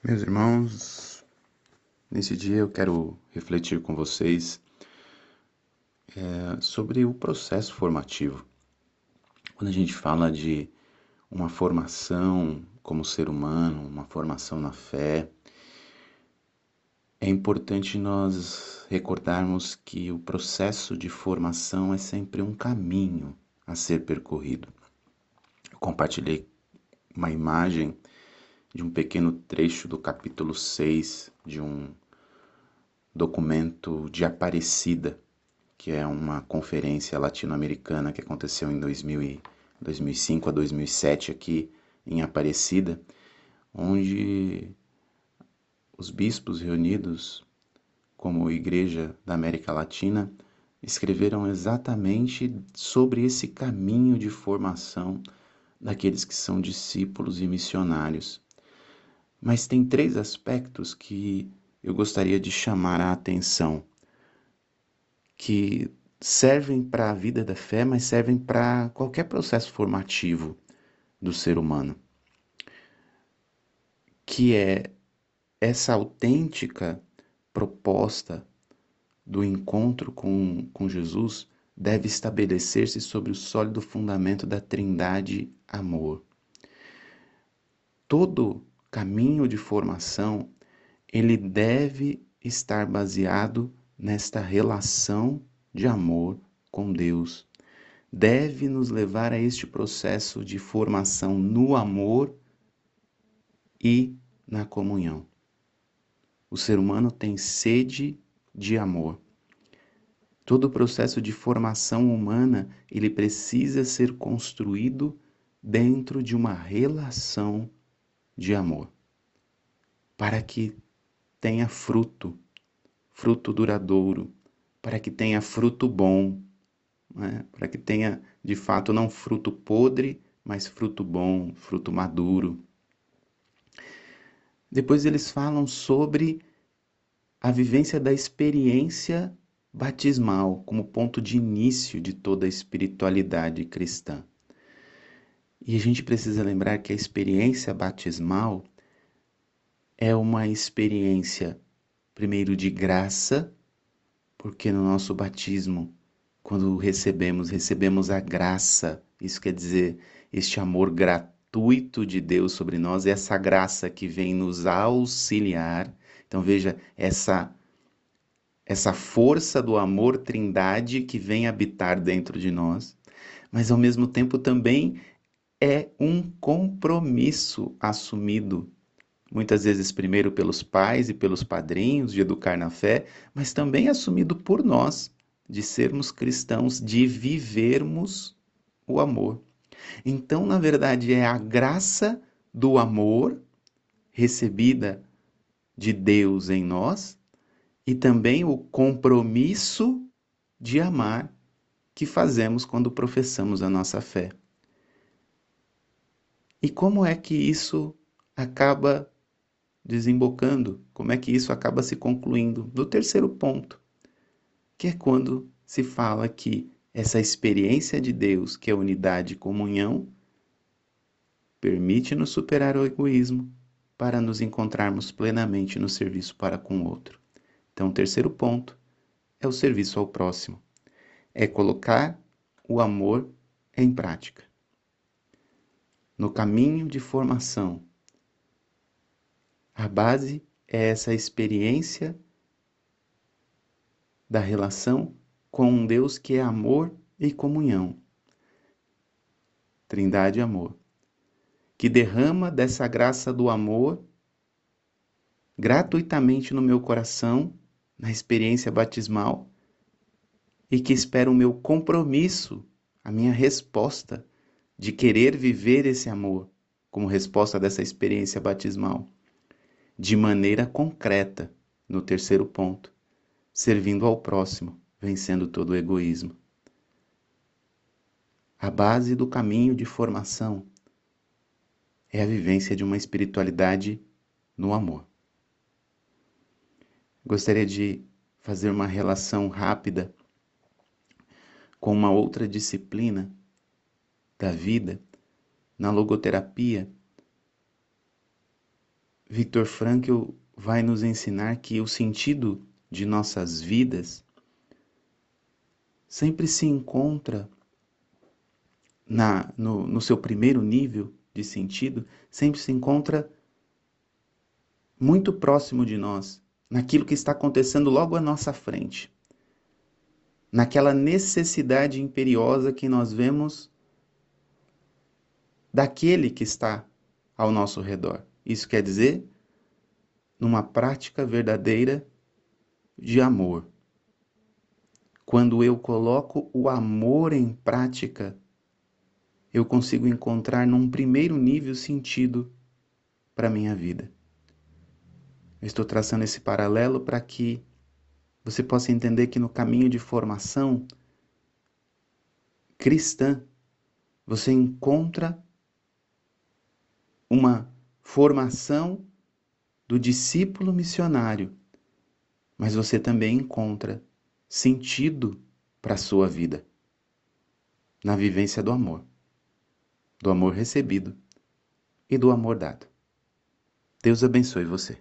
Meus irmãos, nesse dia eu quero refletir com vocês é, sobre o processo formativo. Quando a gente fala de uma formação como ser humano, uma formação na fé, é importante nós recordarmos que o processo de formação é sempre um caminho a ser percorrido. Eu compartilhei uma imagem de um pequeno trecho do capítulo 6 de um documento de Aparecida, que é uma conferência latino-americana que aconteceu em 2000 e 2005 a 2007 aqui em Aparecida, onde os bispos reunidos como Igreja da América Latina escreveram exatamente sobre esse caminho de formação daqueles que são discípulos e missionários. Mas tem três aspectos que eu gostaria de chamar a atenção, que servem para a vida da fé, mas servem para qualquer processo formativo do ser humano, que é essa autêntica proposta do encontro com, com Jesus deve estabelecer-se sobre o sólido fundamento da Trindade Amor. Todo caminho de formação, ele deve estar baseado nesta relação de amor com Deus. Deve nos levar a este processo de formação no amor e na comunhão. O ser humano tem sede de amor. Todo o processo de formação humana, ele precisa ser construído dentro de uma relação de amor, para que tenha fruto, fruto duradouro, para que tenha fruto bom, né? para que tenha de fato não fruto podre, mas fruto bom, fruto maduro. Depois eles falam sobre a vivência da experiência batismal como ponto de início de toda a espiritualidade cristã. E a gente precisa lembrar que a experiência batismal é uma experiência, primeiro, de graça, porque no nosso batismo, quando recebemos, recebemos a graça, isso quer dizer, este amor gratuito de Deus sobre nós, essa graça que vem nos auxiliar. Então veja, essa essa força do amor trindade que vem habitar dentro de nós, mas ao mesmo tempo também é um compromisso assumido, muitas vezes primeiro pelos pais e pelos padrinhos de educar na fé, mas também assumido por nós, de sermos cristãos, de vivermos o amor. Então, na verdade, é a graça do amor recebida de Deus em nós e também o compromisso de amar que fazemos quando professamos a nossa fé. E como é que isso acaba desembocando? Como é que isso acaba se concluindo? No terceiro ponto, que é quando se fala que essa experiência de Deus, que é unidade e comunhão, permite-nos superar o egoísmo para nos encontrarmos plenamente no serviço para com o outro. Então, o terceiro ponto é o serviço ao próximo. É colocar o amor em prática no caminho de formação. A base é essa experiência da relação com um Deus que é amor e comunhão. Trindade amor, que derrama dessa graça do amor gratuitamente no meu coração, na experiência batismal, e que espera o meu compromisso, a minha resposta de querer viver esse amor como resposta dessa experiência batismal, de maneira concreta, no terceiro ponto, servindo ao próximo, vencendo todo o egoísmo. A base do caminho de formação é a vivência de uma espiritualidade no amor. Gostaria de fazer uma relação rápida com uma outra disciplina da vida, na logoterapia, Viktor Frankl vai nos ensinar que o sentido de nossas vidas sempre se encontra na, no, no seu primeiro nível de sentido, sempre se encontra muito próximo de nós, naquilo que está acontecendo logo à nossa frente, naquela necessidade imperiosa que nós vemos daquele que está ao nosso redor. Isso quer dizer, numa prática verdadeira de amor. Quando eu coloco o amor em prática, eu consigo encontrar num primeiro nível sentido para a minha vida. Eu estou traçando esse paralelo para que você possa entender que no caminho de formação cristã, você encontra uma formação do discípulo missionário, mas você também encontra sentido para a sua vida na vivência do amor, do amor recebido e do amor dado. Deus abençoe você.